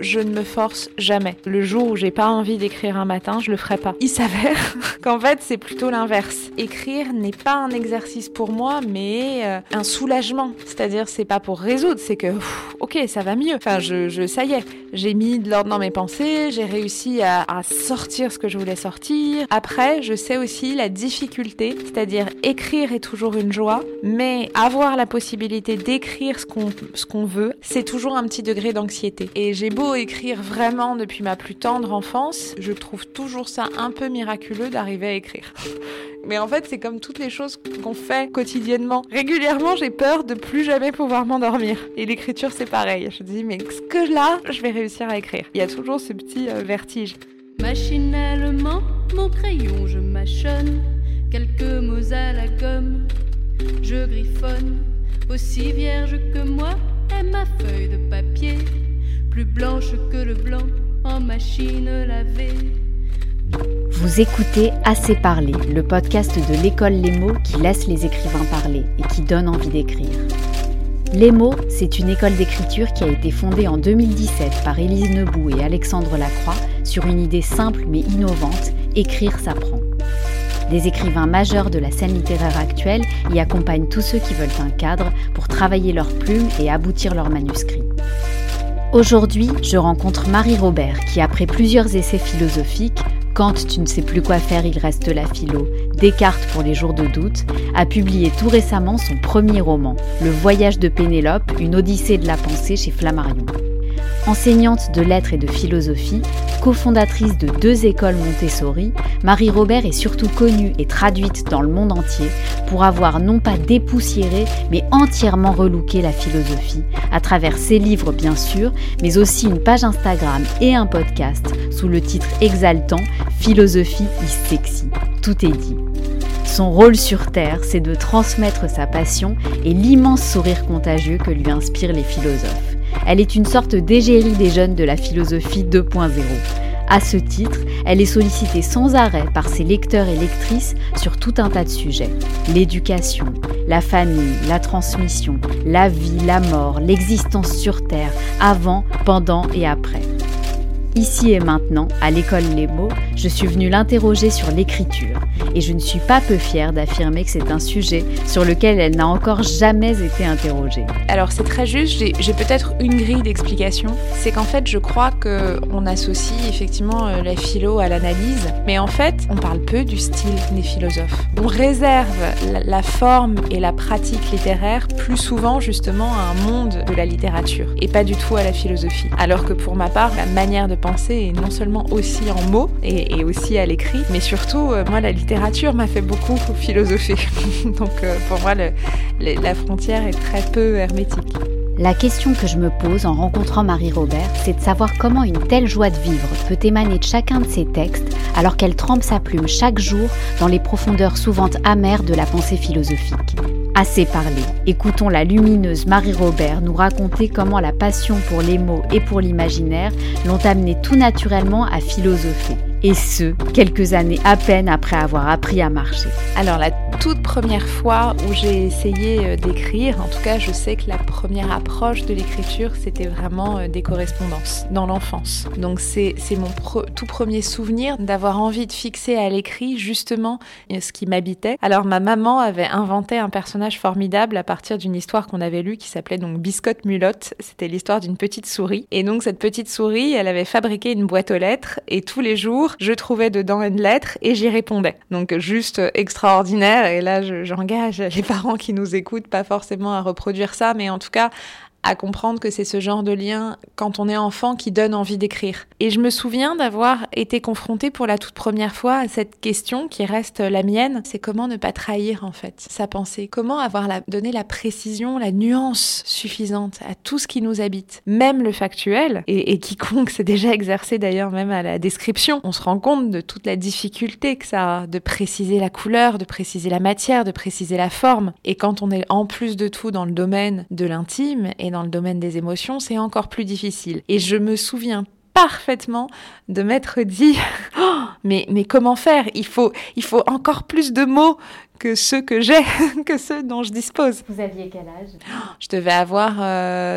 je ne me force jamais. Le jour où j'ai pas envie d'écrire un matin, je le ferai pas. Il s'avère qu'en fait, c'est plutôt l'inverse. Écrire n'est pas un exercice pour moi, mais euh, un soulagement. C'est-à-dire, c'est pas pour résoudre, c'est que, ok, ça va mieux. Enfin, je, ça y est, j'ai mis de l'ordre dans mes pensées, j'ai réussi à, à sortir ce que je voulais sortir. Après, je sais aussi la difficulté, c'est-à-dire écrire est toujours une joie, mais avoir la possibilité d'écrire ce qu'on ce qu'on veut, c'est toujours un petit degré d'anxiété. Et j'ai beau écrire vraiment depuis ma plus tendre enfance, je trouve toujours ça un peu miraculeux d'arriver à écrire. Mais en fait, c'est comme toutes les choses qu'on fait quotidiennement. Régulièrement, j'ai peur de plus jamais pouvoir m'endormir. Et l'écriture, c'est pareil. Je dis, mais ce que là, je vais réussir à écrire? Il y a toujours ce petit euh, vertige. Machinalement, mon crayon, je mâchonne quelques mots à la gomme. Je griffonne, aussi vierge que moi est ma feuille de papier, blanche que le blanc en machine lavée. Vous écoutez Assez parler, le podcast de l'école Les mots qui laisse les écrivains parler et qui donne envie d'écrire. Les mots, c'est une école d'écriture qui a été fondée en 2017 par Élise Nebout et Alexandre Lacroix sur une idée simple mais innovante, écrire s'apprend. Des écrivains majeurs de la scène littéraire actuelle y accompagnent tous ceux qui veulent un cadre pour travailler leurs plumes et aboutir leurs manuscrits. Aujourd'hui, je rencontre Marie Robert qui, après plusieurs essais philosophiques, quand tu ne sais plus quoi faire, il reste la philo, Descartes pour les jours de doute, a publié tout récemment son premier roman, Le voyage de Pénélope, une odyssée de la pensée chez Flammarion. Enseignante de lettres et de philosophie, cofondatrice de deux écoles Montessori, Marie Robert est surtout connue et traduite dans le monde entier pour avoir non pas dépoussiéré, mais entièrement relooké la philosophie, à travers ses livres bien sûr, mais aussi une page Instagram et un podcast sous le titre exaltant Philosophie is sexy. Tout est dit. Son rôle sur Terre, c'est de transmettre sa passion et l'immense sourire contagieux que lui inspirent les philosophes. Elle est une sorte d'égérie des jeunes de la philosophie 2.0. À ce titre, elle est sollicitée sans arrêt par ses lecteurs et lectrices sur tout un tas de sujets. L'éducation, la famille, la transmission, la vie, la mort, l'existence sur Terre, avant, pendant et après. Ici et maintenant, à l'école Les mots, je suis venue l'interroger sur l'écriture et je ne suis pas peu fière d'affirmer que c'est un sujet sur lequel elle n'a encore jamais été interrogée. Alors c'est très juste, j'ai peut-être une grille d'explication. C'est qu'en fait je crois qu'on associe effectivement euh, la philo à l'analyse, mais en fait on parle peu du style des philosophes. On réserve la, la forme et la pratique littéraire plus souvent justement à un monde de la littérature et pas du tout à la philosophie. Alors que pour ma part, la manière de penser est non seulement aussi en mots et, et aussi à l'écrit, mais surtout euh, moi la littérature m'a fait beaucoup philosopher. Donc euh, pour moi la frontière est très peu hermétique. La question que je me pose en rencontrant Marie Robert, c'est de savoir comment une telle joie de vivre peut émaner de chacun de ses textes alors qu'elle trempe sa plume chaque jour dans les profondeurs souvent amères de la pensée philosophique. Assez parlé, écoutons la lumineuse Marie Robert nous raconter comment la passion pour les mots et pour l'imaginaire l'ont amenée tout naturellement à philosopher. Et ce, quelques années à peine après avoir appris à marcher. Alors la toute première fois où j'ai essayé euh, d'écrire, en tout cas je sais que la première approche de l'écriture c'était vraiment euh, des correspondances dans l'enfance. Donc c'est mon tout premier souvenir d'avoir envie de fixer à l'écrit justement euh, ce qui m'habitait. Alors ma maman avait inventé un personnage formidable à partir d'une histoire qu'on avait lue qui s'appelait donc Biscotte Mulotte. C'était l'histoire d'une petite souris. Et donc cette petite souris, elle avait fabriqué une boîte aux lettres et tous les jours je trouvais dedans une lettre et j'y répondais. Donc juste extraordinaire. Et là, j'engage les parents qui nous écoutent, pas forcément à reproduire ça, mais en tout cas à comprendre que c'est ce genre de lien quand on est enfant qui donne envie d'écrire. Et je me souviens d'avoir été confrontée pour la toute première fois à cette question qui reste la mienne, c'est comment ne pas trahir en fait sa pensée, comment avoir la, donné la précision, la nuance suffisante à tout ce qui nous habite, même le factuel, et, quiconque s'est déjà exercé d'ailleurs même à la description, on se rend compte de toute la difficulté que ça a de préciser la couleur, de préciser la matière, de préciser la forme, et quand on est en plus de tout dans le domaine de l'intime dans le domaine des émotions, c'est encore plus difficile. Et je me souviens parfaitement de m'être dit oh, mais mais comment faire? Il faut il faut encore plus de mots que ceux que j'ai, que ceux dont je dispose. Vous aviez quel âge? Je devais avoir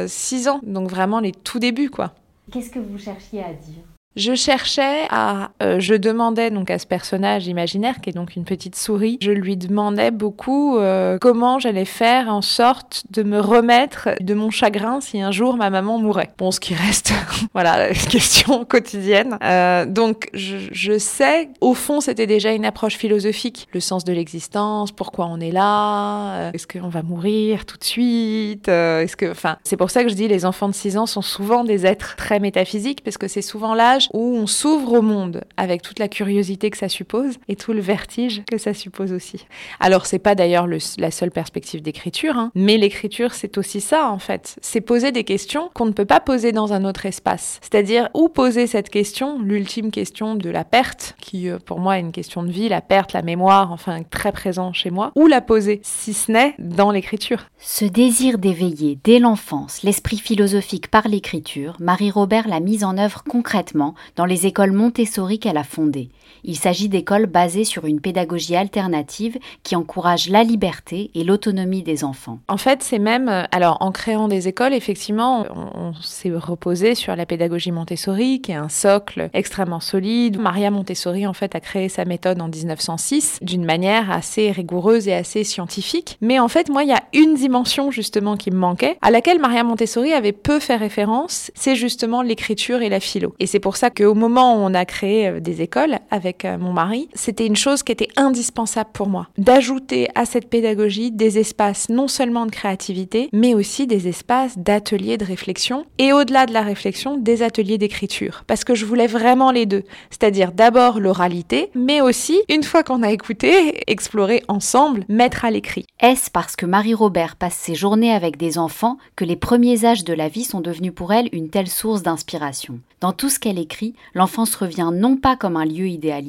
6 euh, ans, donc vraiment les tout débuts quoi. Qu'est-ce que vous cherchiez à dire? Je cherchais à, euh, je demandais donc à ce personnage imaginaire qui est donc une petite souris, je lui demandais beaucoup euh, comment j'allais faire en sorte de me remettre de mon chagrin si un jour ma maman mourait. Bon, ce qui reste, voilà, une question quotidienne. Euh, donc je, je, sais, au fond, c'était déjà une approche philosophique, le sens de l'existence, pourquoi on est là, est-ce qu'on va mourir tout de suite, est-ce que, enfin, c'est pour ça que je dis les enfants de 6 ans sont souvent des êtres très métaphysiques parce que c'est souvent l'âge où on s'ouvre au monde avec toute la curiosité que ça suppose et tout le vertige que ça suppose aussi. Alors c'est pas d'ailleurs la seule perspective d'écriture, hein, mais l'écriture c'est aussi ça en fait. C'est poser des questions qu'on ne peut pas poser dans un autre espace. C'est-à-dire où poser cette question, l'ultime question de la perte, qui euh, pour moi est une question de vie, la perte, la mémoire, enfin très présent chez moi, où la poser, si ce n'est dans l'écriture? Ce désir d'éveiller dès l'enfance l'esprit philosophique par l'écriture, Marie-Robert l'a mise en œuvre concrètement dans les écoles Montessori qu'elle a fondées. Il s'agit d'écoles basées sur une pédagogie alternative qui encourage la liberté et l'autonomie des enfants. En fait, c'est même, euh, alors en créant des écoles, effectivement, on, s'est reposé sur la pédagogie Montessori, qui est un socle extrêmement solide. Maria Montessori, en fait, a créé sa méthode en 1906 d'une manière assez rigoureuse et assez scientifique. Mais en fait, moi, il y a une dimension justement qui me manquait, à laquelle Maria Montessori avait peu fait référence, c'est justement l'écriture et la philo. Et c'est pour ça qu'au moment où on a créé euh, des écoles avec euh, mon mari, c'était une chose qui était indispensable pour moi, d'ajouter à cette pédagogie des espaces non seulement de créativité, mais aussi des espaces d'ateliers de réflexion et au-delà de la réflexion, des ateliers d'écriture. Parce que je voulais vraiment les deux, c'est-à-dire d'abord l'oralité, mais aussi, une fois qu'on a écouté, explorer ensemble, mettre à l'écrit. Est-ce parce que Marie-Robert passe ses journées avec des enfants que les premiers âges de la vie sont devenus pour elle une telle source d'inspiration? Dans tout ce qu'elle écrit, l'enfance revient non pas comme un lieu idéal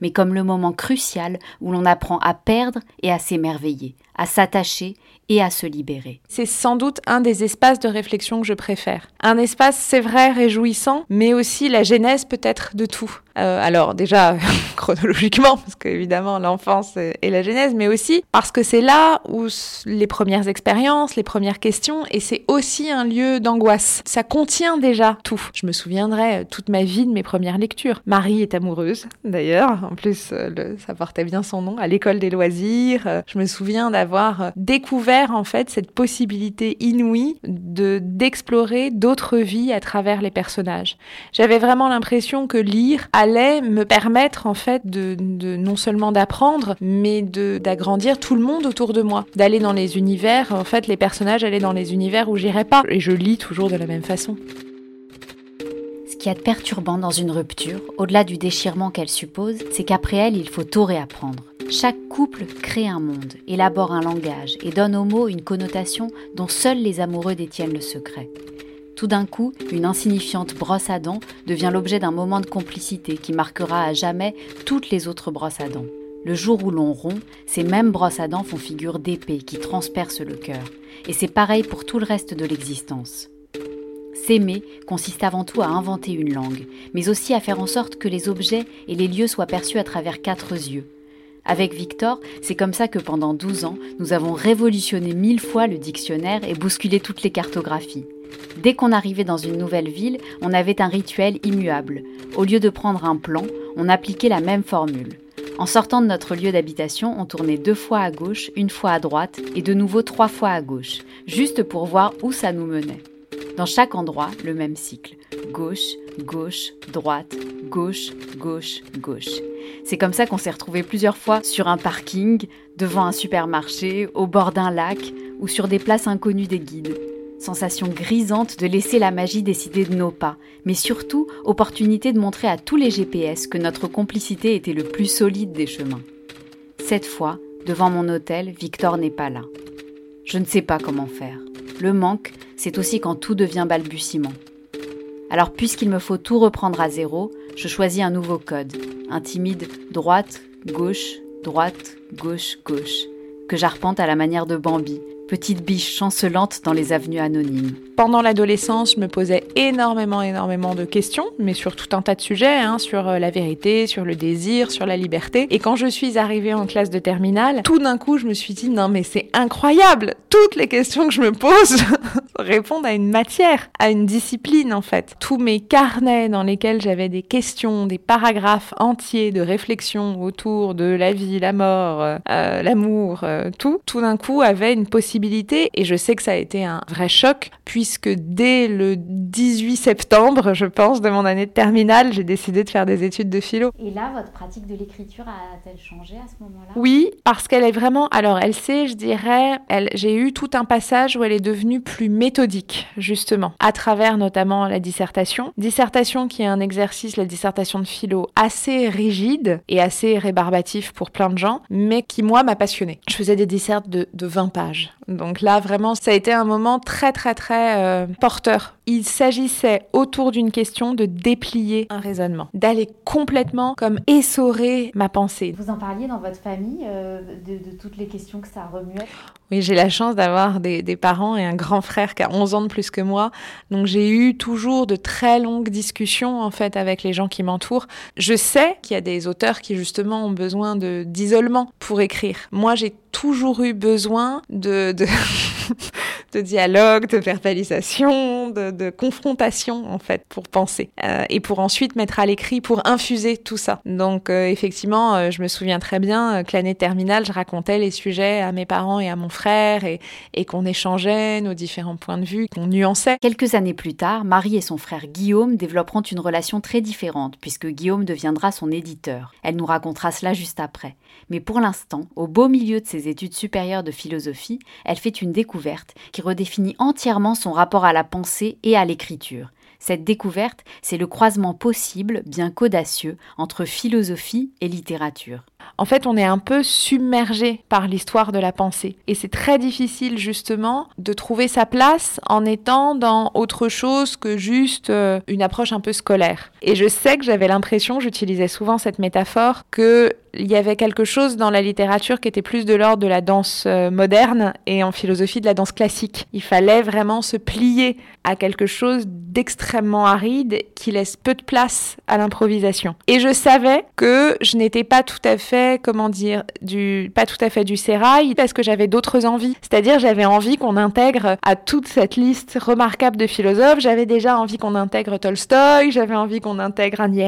mais comme le moment crucial où l'on apprend à perdre et à s'émerveiller, à s'attacher et à se libérer. C'est sans doute un des espaces de réflexion que je préfère. Un espace, c'est vrai, réjouissant, mais aussi la genèse peut-être de tout. Euh, alors déjà chronologiquement, parce qu'évidemment l'enfance est la genèse, mais aussi parce que c'est là où les premières expériences, les premières questions, et c'est aussi un lieu d'angoisse. Ça contient déjà tout. Je me souviendrai euh, toute ma vie de mes premières lectures. Marie est amoureuse, d'ailleurs. En plus, euh, ça portait bien son nom. À l'école des loisirs, je me souviens d'avoir découvert en fait cette possibilité inouïe de d'explorer d'autres vies à travers les personnages. J'avais vraiment l'impression que lire allait me permettre en fait de, de non seulement d'apprendre, mais de d'agrandir tout le monde autour de moi, d'aller dans les univers. En fait, les personnages allaient dans les univers où j'irais pas, et je lis toujours de la même façon. Ce qui est perturbant dans une rupture, au-delà du déchirement qu'elle suppose, c'est qu'après elle, il faut tout réapprendre. Chaque couple crée un monde, élabore un langage et donne aux mots une connotation dont seuls les amoureux détiennent le secret. Tout d'un coup, une insignifiante brosse à dents devient l'objet d'un moment de complicité qui marquera à jamais toutes les autres brosses à dents. Le jour où l'on rompt, ces mêmes brosses à dents font figure d'épée qui transperce le cœur. Et c'est pareil pour tout le reste de l'existence. S'aimer consiste avant tout à inventer une langue, mais aussi à faire en sorte que les objets et les lieux soient perçus à travers quatre yeux, avec Victor, c'est comme ça que pendant 12 ans, nous avons révolutionné mille fois le dictionnaire et bousculé toutes les cartographies. Dès qu'on arrivait dans une nouvelle ville, on avait un rituel immuable. Au lieu de prendre un plan, on appliquait la même formule. En sortant de notre lieu d'habitation, on tournait deux fois à gauche, une fois à droite et de nouveau trois fois à gauche, juste pour voir où ça nous menait. Dans chaque endroit, le même cycle. Gauche, gauche, droite, gauche, gauche, gauche. C'est comme ça qu'on s'est retrouvés plusieurs fois sur un parking, devant un supermarché, au bord d'un lac ou sur des places inconnues des guides. Sensation grisante de laisser la magie décider de nos pas, mais surtout opportunité de montrer à tous les GPS que notre complicité était le plus solide des chemins. Cette fois, devant mon hôtel, Victor n'est pas là. Je ne sais pas comment faire. Le manque, c'est aussi quand tout devient balbutiement. Alors puisqu'il me faut tout reprendre à zéro, je choisis un nouveau code, un timide droite, gauche, droite, gauche, gauche, que j'arpente à la manière de Bambi, petite biche chancelante dans les avenues anonymes. Pendant l'adolescence, je me posais énormément, énormément de questions, mais sur tout un tas de sujets, hein, sur euh, la vérité, sur le désir, sur la liberté. Et quand je suis arrivée en classe de terminale, tout d'un coup, je me suis dit, non mais c'est incroyable Toutes les questions que je me pose répondent à une matière, à une discipline en fait. Tous mes carnets dans lesquels j'avais des questions, des paragraphes entiers de réflexion autour de la vie, la mort, euh, euh, l'amour, tout, tout d'un coup avait une possibilité. Et je sais que ça a été un vrai choc, puisque dès le 18 septembre, je pense, de mon année de terminale, j'ai décidé de faire des études de philo. Et là, votre pratique de l'écriture a-t-elle changé à ce moment-là? Oui, parce qu'elle est vraiment. Alors, elle sait, je dirais, elle... j'ai eu tout un passage où elle est devenue plus méthodique, justement, à travers notamment la dissertation. Dissertation qui est un exercice, la dissertation de philo, assez rigide et assez rébarbatif pour plein de gens, mais qui, moi, m'a passionné. Je faisais des dissertes de, de 20 pages. Donc là, vraiment, ça a été un moment très, très, très euh, porteur. Il s'agissait autour d'une question de déplier un raisonnement, d'aller complètement comme essorer ma pensée. Vous en parliez dans votre famille euh, de, toutes les questions que ça remuait Oui, j'ai la chance d'avoir des, parents et un grand frère qui a 11 ans de plus que moi. Donc j'ai eu toujours de très longues discussions en fait avec les gens qui m'entourent. Je sais qu'il y a des auteurs qui justement ont besoin d'isolement pour écrire. Moi, j'ai toujours eu besoin de, du de dialogue, de verbalisation, de, confrontation en fait pour penser euh, et pour ensuite mettre à l'écrit, pour infuser tout ça. Donc euh, effectivement, euh, je me souviens très bien que l'année terminale, je racontais les sujets à mes parents et à mon frère et, et qu'on échangeait nos différents points de vue, qu'on nuançait. Quelques années plus tard, Marie et son frère Guillaume développeront une relation très différente puisque Guillaume deviendra son éditeur. Elle nous racontera cela juste après. Mais pour l'instant, au beau milieu de ses études supérieures de philosophie, elle fait une découverte qui redéfinit entièrement son rapport à la pensée et à l'écriture. Cette découverte, c'est le croisement possible, bien qu'audacieux, entre philosophie et littérature. En fait, on est un peu submergé par l'histoire de la pensée. Et c'est très difficile, justement, de trouver sa place en étant dans autre chose que juste euh, une approche un peu scolaire. Et je sais que j'avais l'impression, j'utilisais souvent cette métaphore, que il y avait quelque chose dans la littérature qui était plus de l'ordre de la danse euh, moderne et en philosophie de la danse classique. Il fallait vraiment se plier à quelque chose d'extrêmement aride qui laisse peu de place à l'improvisation. Et je savais que je n'étais pas tout à fait, comment dire, du, pas tout à fait du sérail parce que j'avais d'autres envies. C'est-à-dire j'avais envie qu'on intègre à toute cette liste remarquable de philosophes, j'avais déjà envie qu'on intègre Tolstoï, j'avais envie qu'on intègre Annie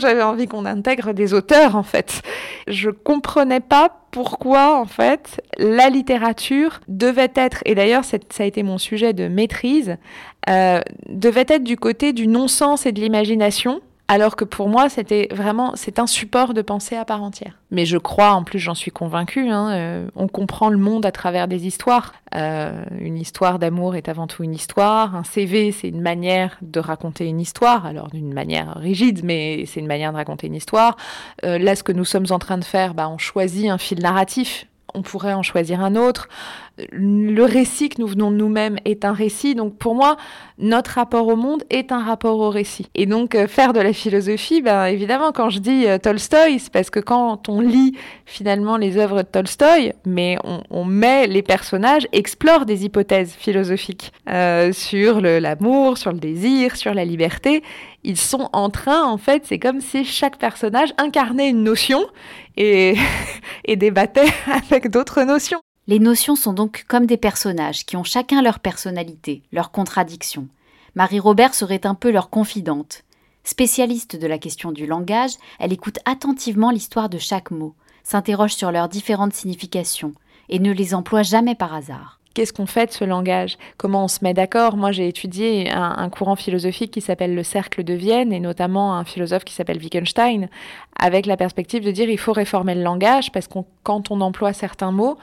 j'avais envie qu'on intègre des auteurs en fait. Je comprenais pas pourquoi en fait la littérature devait être, et d'ailleurs ça a été mon sujet de maîtrise, euh, devait être du côté du non-sens et de l'imagination alors que pour moi, c'était vraiment, c'est un support de pensée à part entière. Mais je crois, en plus, j'en suis convaincue, hein, euh, on comprend le monde à travers des histoires. Euh, une histoire d'amour est avant tout une histoire. Un CV, c'est une manière de raconter une histoire, alors d'une manière rigide, mais c'est une manière de raconter une histoire. Euh, là, ce que nous sommes en train de faire, bah, on choisit un fil narratif on pourrait en choisir un autre. Le récit que nous venons de nous-mêmes est un récit. Donc pour moi, notre rapport au monde est un rapport au récit. Et donc euh, faire de la philosophie, ben, évidemment, quand je dis euh, Tolstoï, c'est parce que quand on lit finalement les œuvres de Tolstoï, mais on, met les personnages, explore des hypothèses philosophiques euh, sur l'amour, sur le désir, sur la liberté. Ils sont en train, en fait, c'est comme si chaque personnage incarnait une notion et, débattait avec d'autres notions. Les notions sont donc comme des personnages qui ont chacun leur personnalité, leurs contradictions. Marie-Robert serait un peu leur confidente. Spécialiste de la question du langage, elle écoute attentivement l'histoire de chaque mot, s'interroge sur leurs différentes significations et ne les emploie jamais par hasard qu'est-ce qu'on fait de ce langage? Comment on se met d'accord? Moi, j'ai étudié un, courant philosophique qui s'appelle le cercle de Vienne, et notamment un philosophe qui s'appelle Wittgenstein, avec la perspective de dire il faut réformer le langage, parce que quand on emploie certains mots,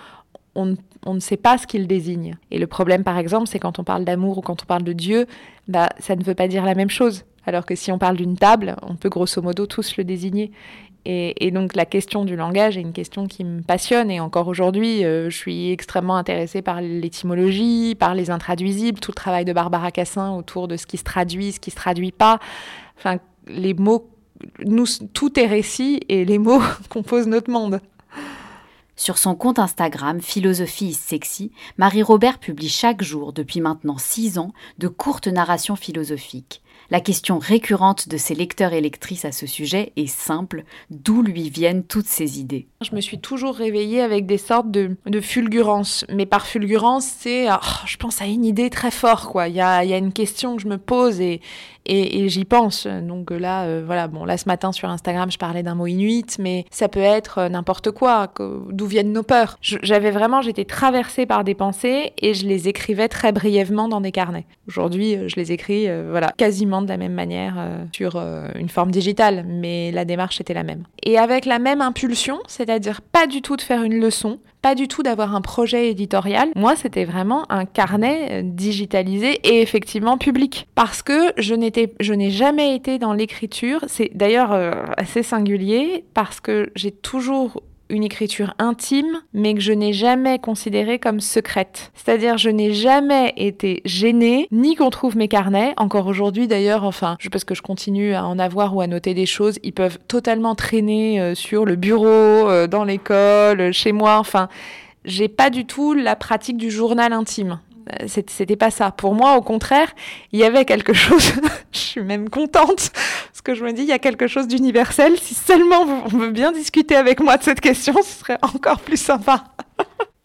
on, ne sait pas ce qu'ils désignent. Et le problème, par exemple, c'est quand on parle d'amour ou quand on parle de Dieu, bah, ça ne veut pas dire la même chose. Alors que si on parle d'une table, on peut grosso modo tous le désigner. Et, donc la question du langage est une question qui me passionne et encore aujourd'hui, euh, je suis extrêmement intéressée par l'étymologie, par les intraduisibles, tout le travail de Barbara Cassin autour de ce qui se traduit, ce qui se traduit pas. Enfin, les mots, tout est récit et les mots composent notre monde. Sur son compte Instagram Philosophie sexy, Marie-Robert publie chaque jour, depuis maintenant six ans, de courtes narrations philosophiques. La question récurrente de ses lecteurs et lectrices à ce sujet est simple, d'où lui viennent toutes ces idées? Je me suis toujours réveillée avec des sortes de, de fulgurances, mais par fulgurance, c'est, oh, je pense à une idée très forte, quoi. Il y a, une question que je me pose et, j'y pense. Donc là, euh, voilà, bon, là ce matin sur Instagram, je parlais d'un mot inuit, mais ça peut être euh, n'importe quoi, d'où viennent nos peurs? J'avais vraiment, j'étais traversée par des pensées et je les écrivais très brièvement dans des carnets. Aujourd'hui, euh, je les écris, voilà, quasiment de la même manière euh, sur euh, une forme digitale, mais la démarche était la même. Et avec la même impulsion, c'est-à-dire pas du tout de faire une leçon, pas du tout d'avoir un projet éditorial. Moi, c'était vraiment un carnet digitalisé et effectivement public. Parce que je n'ai jamais été dans l'écriture. C'est d'ailleurs euh, assez singulier parce que j'ai toujours une écriture intime, mais que je n'ai jamais considérée comme secrète. C'est-à-dire, je n'ai jamais été gênée, ni qu'on trouve mes carnets. Encore aujourd'hui, d'ailleurs, enfin, parce que je continue à en avoir ou à noter des choses, ils peuvent totalement traîner euh, sur le bureau, euh, dans l'école, chez moi. Enfin, j'ai pas du tout la pratique du journal intime c'était pas ça. Pour moi, au contraire, il y avait quelque chose, je suis même contente, parce que je me dis, il y a quelque chose d'universel. Si seulement on veut bien discuter avec moi de cette question, ce serait encore plus sympa.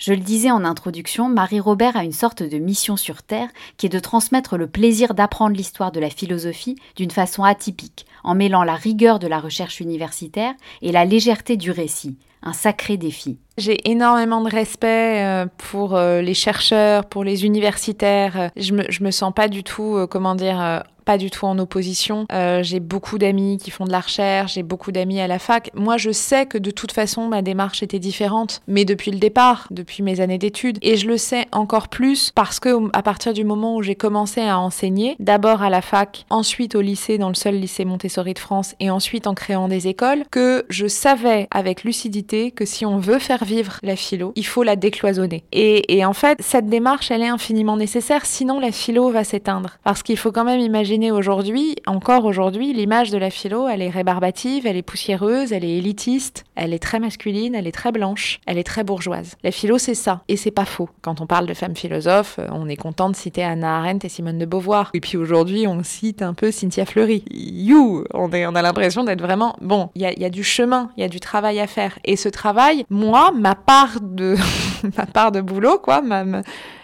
Je le disais en introduction, Marie-Robert a une sorte de mission sur Terre qui est de transmettre le plaisir d'apprendre l'histoire de la philosophie d'une façon atypique, en mêlant la rigueur de la recherche universitaire et la légèreté du récit. Un sacré défi. J'ai énormément de respect euh, pour euh, les chercheurs, pour les universitaires. Je me, je me sens pas du tout, euh, comment dire, pas du tout en opposition. Euh, j'ai beaucoup d'amis qui font de la recherche, j'ai beaucoup d'amis à la fac. Moi, je sais que de toute façon, ma démarche était différente, mais depuis le départ, depuis mes années d'études. Et je le sais encore plus parce que à partir du moment où j'ai commencé à enseigner, d'abord à la fac, ensuite au lycée, dans le seul lycée Montessori de France, et ensuite en créant des écoles, que je savais avec lucidité que si on veut faire vivre la philo, il faut la décloisonner. Et, et en fait, cette démarche, elle est infiniment nécessaire, sinon la philo va s'éteindre. Parce qu'il faut quand même imaginer aujourd'hui, encore aujourd'hui, l'image de la philo, elle est rébarbative, elle est poussiéreuse, elle est élitiste, elle est très masculine, elle est très blanche, elle est très bourgeoise. La philo, c'est ça, et c'est pas faux. Quand on parle de femmes philosophes, on est content de citer Anna Arendt et Simone de Beauvoir. Et puis aujourd'hui, on cite un peu Cynthia Fleury. You, on, a l'impression d'être vraiment bon. Il y a, du chemin, il y a du travail à faire, et ce travail, moi, ma part de ma part de boulot, quoi, ma,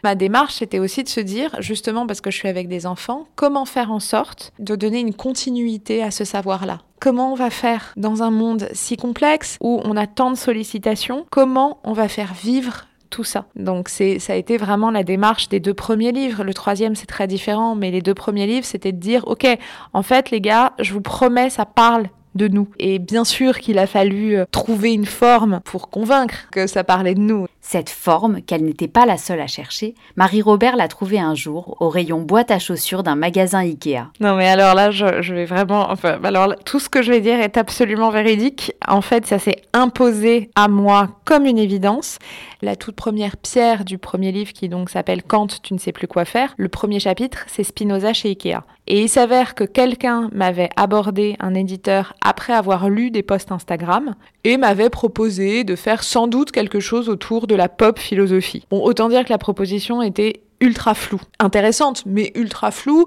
ma démarche, c'était aussi de se dire, justement parce que je suis avec des enfants, comment faire en sorte de donner une continuité à ce savoir-là. Comment on va faire dans un monde si complexe où on a tant de sollicitations? Comment on va faire vivre tout ça? Donc c'est ça a été vraiment la démarche des deux premiers livres. Le troisième c'est très différent, mais les deux premiers livres c'était de dire ok, en fait les gars, je vous promets ça parle de nous. Et bien sûr qu'il a fallu trouver une forme pour convaincre que ça parlait de nous. Cette forme, qu'elle n'était pas la seule à chercher, Marie-Robert l'a trouvée un jour au rayon boîte à chaussures d'un magasin Ikea. Non mais alors là, je, vais vraiment... Enfin, alors tout ce que je vais dire est absolument véridique. En fait, ça s'est imposé à moi comme une évidence. La toute première pierre du premier livre qui donc s'appelle Kant, tu ne sais plus quoi faire, le premier chapitre, c'est Spinoza chez Ikea. Et il s'avère que quelqu'un m'avait abordé, un éditeur, après avoir lu des posts Instagram, et m'avait proposé de faire sans doute quelque chose autour de la pop philosophie. Bon, autant dire que la proposition était ultra floue, intéressante, mais ultra floue,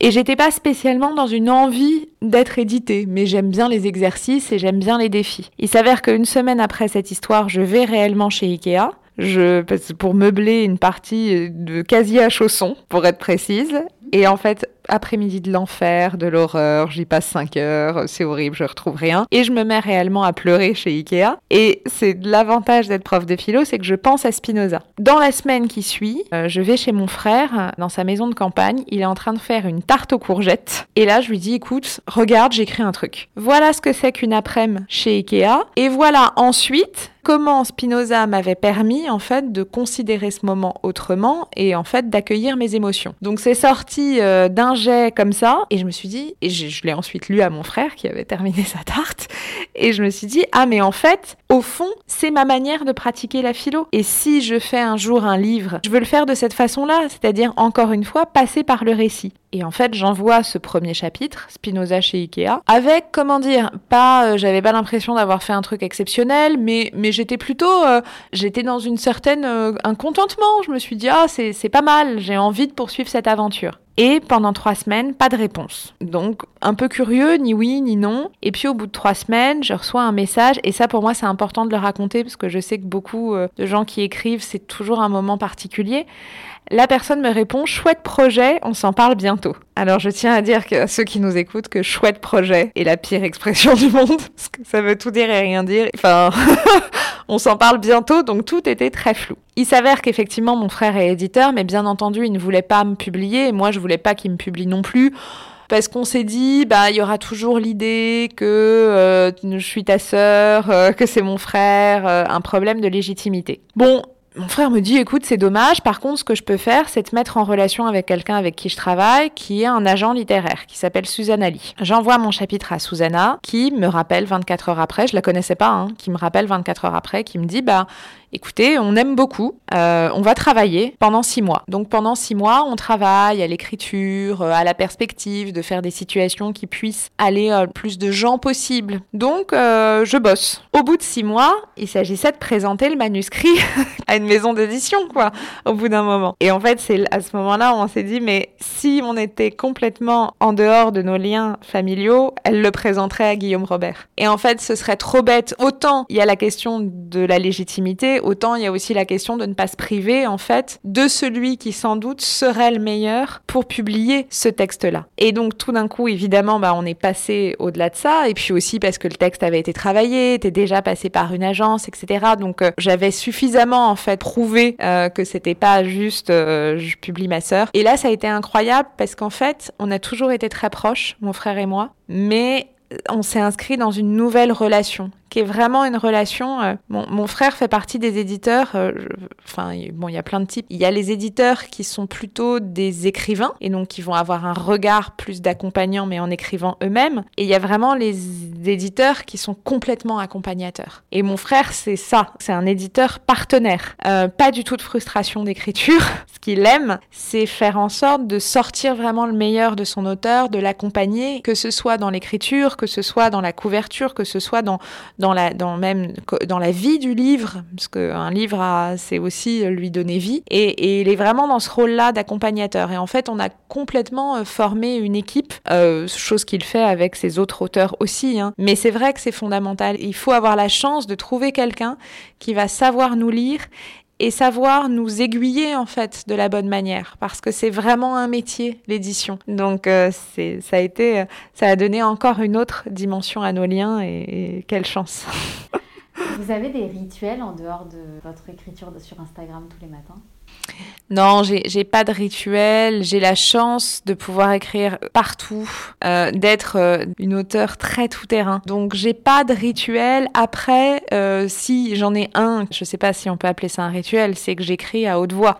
et j'étais pas spécialement dans une envie d'être éditée, mais j'aime bien les exercices et j'aime bien les défis. Il s'avère qu'une semaine après cette histoire, je vais réellement chez Ikea, je, pour meubler une partie de casier à chaussons, pour être précise, et en fait, après-midi de l'enfer, de l'horreur, j'y passe 5 heures, c'est horrible, je retrouve rien. Et je me mets réellement à pleurer chez Ikea. Et c'est l'avantage d'être prof de philo, c'est que je pense à Spinoza. Dans la semaine qui suit, euh, je vais chez mon frère, dans sa maison de campagne, il est en train de faire une tarte aux courgettes. Et là, je lui dis, écoute, regarde, j'écris un truc. Voilà ce que c'est qu'une après-midi chez Ikea. Et voilà ensuite comment Spinoza m'avait permis en fait de considérer ce moment autrement et en fait d'accueillir mes émotions. Donc c'est sorti euh, d'un comme ça, et je me suis dit, et je, l'ai ensuite lu à mon frère qui avait terminé sa tarte, et je me suis dit, ah mais en fait, au fond, c'est ma manière de pratiquer la philo. Et si je fais un jour un livre, je veux le faire de cette façon-là, c'est-à-dire encore une fois, passer par le récit. Et en fait, j'envoie ce premier chapitre, Spinoza chez Ikea, avec, comment dire, pas, euh, j'avais pas l'impression d'avoir fait un truc exceptionnel, mais, mais j'étais plutôt, euh, j'étais dans une certaine, euh, un contentement. Je me suis dit, ah, c'est pas mal, j'ai envie de poursuivre cette aventure. Et pendant trois semaines, pas de réponse. Donc, un peu curieux, ni oui, ni non. Et puis, au bout de trois semaines, je reçois un message. Et ça, pour moi, c'est important de le raconter parce que je sais que beaucoup euh, de gens qui écrivent, c'est toujours un moment particulier. La personne me répond chouette projet, on s'en parle bientôt. Alors je tiens à dire que ceux qui nous écoutent que chouette projet est la pire expression du monde parce que ça veut tout dire et rien dire. Enfin, on s'en parle bientôt, donc tout était très flou. Il s'avère qu'effectivement mon frère est éditeur, mais bien entendu il ne voulait pas me publier et moi je voulais pas qu'il me publie non plus parce qu'on s'est dit bah il y aura toujours l'idée que euh, je suis ta sœur, euh, que c'est mon frère, euh, un problème de légitimité. Bon, mon frère me dit écoute c'est dommage par contre ce que je peux faire c'est te mettre en relation avec quelqu'un avec qui je travaille qui est un agent littéraire qui s'appelle Susanna Lee. J'envoie mon chapitre à Susanna qui me rappelle 24 heures après, je la connaissais pas hein, qui me rappelle 24 heures après qui me dit bah écoutez, on aime beaucoup, euh, on va travailler pendant six mois. Donc pendant six mois, on travaille à l'écriture, euh, à la perspective de faire des situations qui puissent aller euh, plus de gens possible. Donc euh, je bosse. Au bout de six mois, il s'agissait de présenter le manuscrit à une maison d'édition, quoi, au bout d'un moment. Et en fait, c'est à ce moment-là où on s'est dit, mais si on était complètement en dehors de nos liens familiaux, elle le présenterait à Guillaume Robert. Et en fait, ce serait trop bête. Autant il y a la question de la légitimité, autant il y a aussi la question de ne pas se priver, en fait, de celui qui sans doute serait le meilleur pour publier ce texte-là. Et donc, tout d'un coup, évidemment, bah, on est passé au-delà de ça, et puis aussi parce que le texte avait été travaillé, était déjà passé par une agence, etc. Donc, euh, j'avais suffisamment, en fait, prouvé euh, que c'était pas juste euh, je publie ma sœur. Et là, ça a été incroyable parce qu'en fait, on a toujours été très proches, mon frère et moi, mais on s'est inscrit dans une nouvelle relation qui est vraiment une relation. euh, mon, mon frère fait partie des éditeurs. euh, Enfin, bon, il y a plein de types. Il y a les éditeurs qui sont plutôt des écrivains et donc qui vont avoir un regard plus d'accompagnant, mais en écrivant eux-mêmes. Et il y a vraiment les éditeurs qui sont complètement accompagnateurs. Et mon frère, c'est ça. C'est un éditeur partenaire. Euh, pas du tout de frustration d'écriture. Ce qu'il aime, c'est faire en sorte de sortir vraiment le meilleur de son auteur, de l'accompagner, que ce soit dans l'écriture, que ce soit dans la couverture, que ce soit dans dans la même dans la vie du livre parce que un livre c'est aussi lui donner vie. Et, et il est vraiment dans ce rôle-là d'accompagnateur. Et en fait on a complètement euh, formé une équipe euh, chose qu'il fait avec ses autres auteurs aussi hein. mais c'est vrai que c'est fondamental. Il faut avoir la chance de trouver quelqu'un qui va savoir nous lire et savoir nous aiguiller en fait de la bonne manière parce que c'est vraiment un métier l'édition. Donc euh, c'est ça a été ça a donné encore une autre dimension à nos liens et, quelle chance. Vous avez des rituels en dehors de votre écriture sur Instagram tous les matins? Non j'ai pas de rituel. J'ai la chance de pouvoir écrire partout euh, d'être euh, une auteure très tout terrain donc j'ai pas de rituel. Après euh, si j'en ai un je sais pas si on peut appeler ça un rituel c'est que j'écris à haute voix.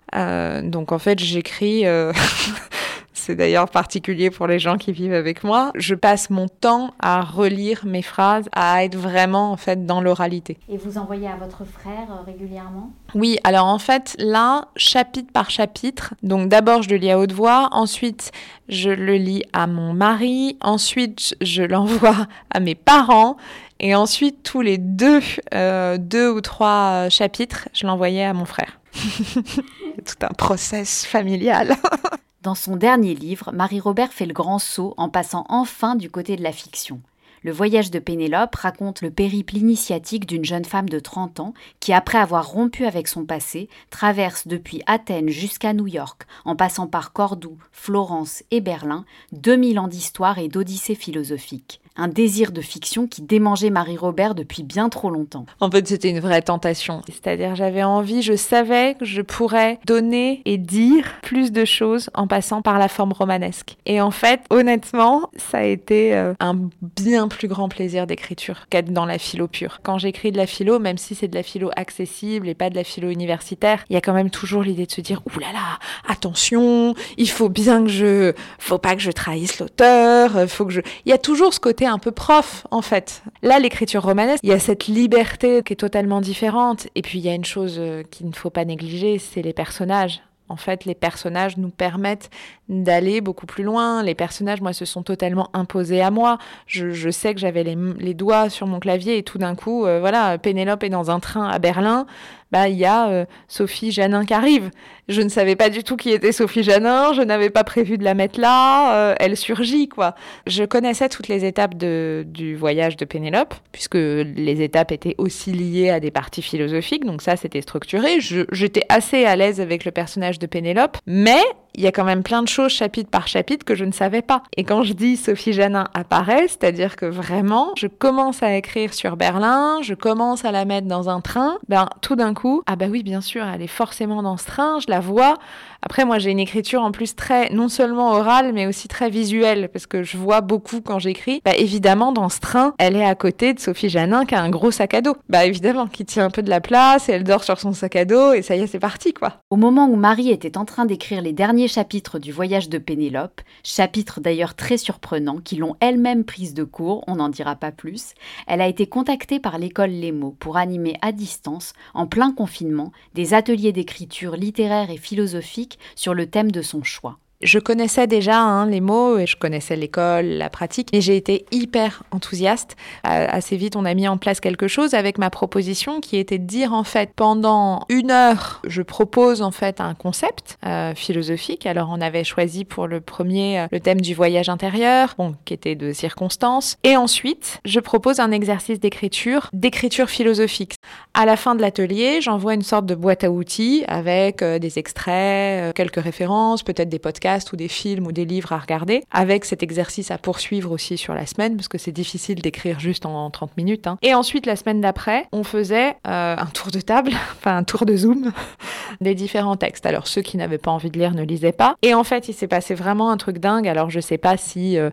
Donc en fait j'écris C'est d'ailleurs particulier pour les gens qui vivent avec moi. Je passe mon temps à relire mes phrases, à être vraiment en fait dans l'oralité. Et vous envoyez à votre frère euh, régulièrement? Oui, alors en fait, là, chapitre par chapitre, donc d'abord je le lis à haute voix, ensuite je le lis à mon mari, ensuite je l'envoie à mes parents, et ensuite tous les deux, euh, deux ou trois chapitres, je l'envoyais à mon frère. Tout un process familial. Dans son dernier livre, Marie-Robert fait le grand saut en passant enfin du côté de la fiction. Le voyage de Pénélope raconte le périple initiatique d'une jeune femme de 30 ans qui, après avoir rompu avec son passé, traverse depuis Athènes jusqu'à New York, en passant par Cordoue, Florence et Berlin, 2000 ans d'histoire et d'odyssée philosophique. Un désir de fiction qui démangeait Marie-Robert depuis bien trop longtemps. En fait, c'était une vraie tentation. C'est-à-dire, j'avais envie, je savais que je pourrais donner et dire plus de choses en passant par la forme romanesque. Et en fait, honnêtement, ça a été euh, un bien plus grand plaisir d'écriture qu'être dans la philo pure. Quand j'écris de la philo, même si c'est de la philo accessible et pas de la philo universitaire, il y a quand même toujours l'idée de se dire, ouh là là, attention, il faut bien que je, faut pas que je trahisse l'auteur, euh, faut que je, il y a toujours ce côté un peu prof, en fait. Là, l'écriture romanesque, il y a cette liberté qui est totalement différente. Et puis, il y a une chose euh, qu'il ne faut pas négliger, c'est les personnages. En fait, les personnages nous permettent d'aller beaucoup plus loin. Les personnages, moi, se sont totalement imposés à moi. Je, sais que j'avais les, doigts sur mon clavier et tout d'un coup, euh, voilà, Pénélope est dans un train à Berlin bah il y a euh, Sophie Janin qui arrive. Je ne savais pas du tout qui était Sophie Janin, je n'avais pas prévu de la mettre là, euh, elle surgit quoi. Je connaissais toutes les étapes de, du voyage de Pénélope, puisque les étapes étaient aussi liées à des parties philosophiques, donc ça c'était structuré. J'étais assez à l'aise avec le personnage de Pénélope, mais il y a quand même plein de choses chapitre par chapitre que je ne savais pas. Et quand je dis Sophie Janin apparaît, c'est-à-dire que vraiment, je commence à écrire sur Berlin, je commence à la mettre dans un train, ben tout d'un coup, ah bah oui, bien sûr, elle est forcément dans ce train, je la vois, après, moi, j'ai une écriture en plus très, non seulement orale, mais aussi très visuelle, parce que je vois beaucoup quand j'écris. Bah, évidemment, dans ce train, elle est à côté de Sophie Janin, qui a un gros sac à dos. Bah, évidemment, qui tient un peu de la place, et elle dort sur son sac à dos, et ça y est, c'est parti, quoi. Au moment où Marie était en train d'écrire les derniers chapitres du voyage de Pénélope, chapitres d'ailleurs très surprenants, qui l'ont elle-même prise de court, on n'en dira pas plus, elle a été contactée par l'école Les Mots pour animer à distance, en plein confinement, des ateliers d'écriture littéraire et philosophique sur le thème de son choix. Je connaissais déjà hein, les mots et je connaissais l'école, la pratique, et j'ai été hyper enthousiaste. Euh, assez vite, on a mis en place quelque chose avec ma proposition qui était de dire en fait pendant une heure, je propose en fait un concept euh, philosophique. Alors on avait choisi pour le premier euh, le thème du voyage intérieur, bon, qui était de circonstances, et ensuite je propose un exercice d'écriture, d'écriture philosophique. À la fin de l'atelier, j'envoie une sorte de boîte à outils avec des extraits, quelques références, peut-être des podcasts ou des films ou des livres à regarder, avec cet exercice à poursuivre aussi sur la semaine, parce que c'est difficile d'écrire juste en 30 minutes. Hein. Et ensuite, la semaine d'après, on faisait euh, un tour de table, enfin un tour de Zoom, des différents textes. Alors ceux qui n'avaient pas envie de lire ne lisaient pas. Et en fait, il s'est passé vraiment un truc dingue. Alors je sais pas si, euh,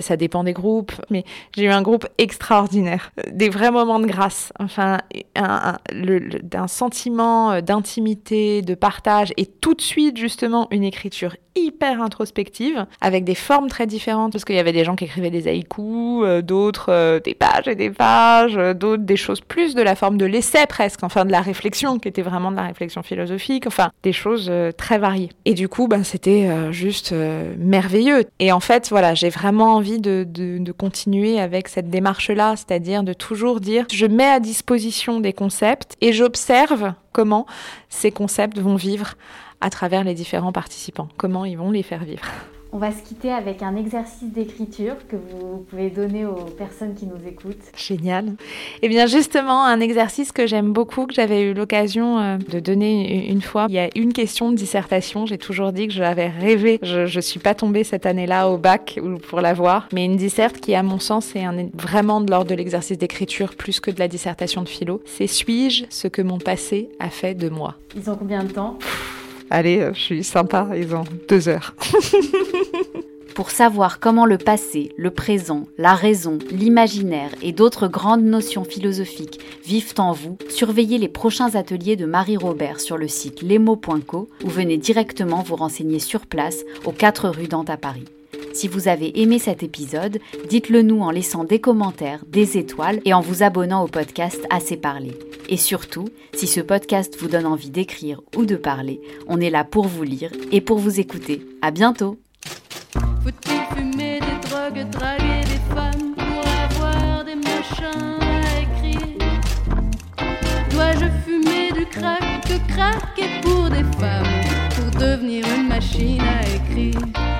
ça, dépend des groupes, mais j'ai eu un groupe extraordinaire, des vrais moments de grâce, enfin un, un sentiment euh, d'intimité, de partage, et tout de suite justement une écriture hyper introspective, avec des formes très différentes, parce qu'il y avait des gens qui écrivaient des haïkus, euh, d'autres euh, des pages et des pages, euh, d'autres des choses plus de la forme de l'essai presque, enfin de la réflexion, qui était vraiment de la réflexion philosophique, enfin des choses très variées. Et du coup, ben, c'était juste merveilleux. Et en fait, voilà, j'ai vraiment envie de, de, de continuer avec cette démarche-là, c'est-à-dire de toujours dire, je mets à disposition des concepts et j'observe comment ces concepts vont vivre à travers les différents participants, comment ils vont les faire vivre? On va se quitter avec un exercice d'écriture que vous pouvez donner aux personnes qui nous écoutent. Génial. Eh bien justement, un exercice que j'aime beaucoup, que j'avais eu l'occasion euh, de donner une fois. Il y a une question de dissertation. J'ai toujours dit que je l'avais rêvé. Je ne suis pas tombée cette année-là au bac pour l'avoir. Mais une disserte qui, à mon sens, est vraiment de l'ordre de l'exercice d'écriture plus que de la dissertation de philo. C'est suis-je ce que mon passé a fait de moi? Ils ont combien de temps? Allez, euh, je suis sympa, ils ont deux heures. Pour savoir comment le passé, le présent, la raison, l'imaginaire et d'autres grandes notions philosophiques vivent en vous, surveillez les prochains ateliers de Marie Robert sur le site lemo.co ou venez directement vous renseigner sur place aux 4 rue Dante à Paris. Si vous avez aimé cet épisode, dites-le nous en laissant des commentaires, des étoiles et en vous abonnant au podcast Assez parlé. Et surtout, si ce podcast vous donne envie d'écrire ou de parler, on est là pour vous lire et pour vous écouter. À bientôt! Faut-il fumer des drogues, draguer des femmes pour avoir des machins à écrire? Dois-je fumer du crack pour des femmes pour devenir une machine à écrire?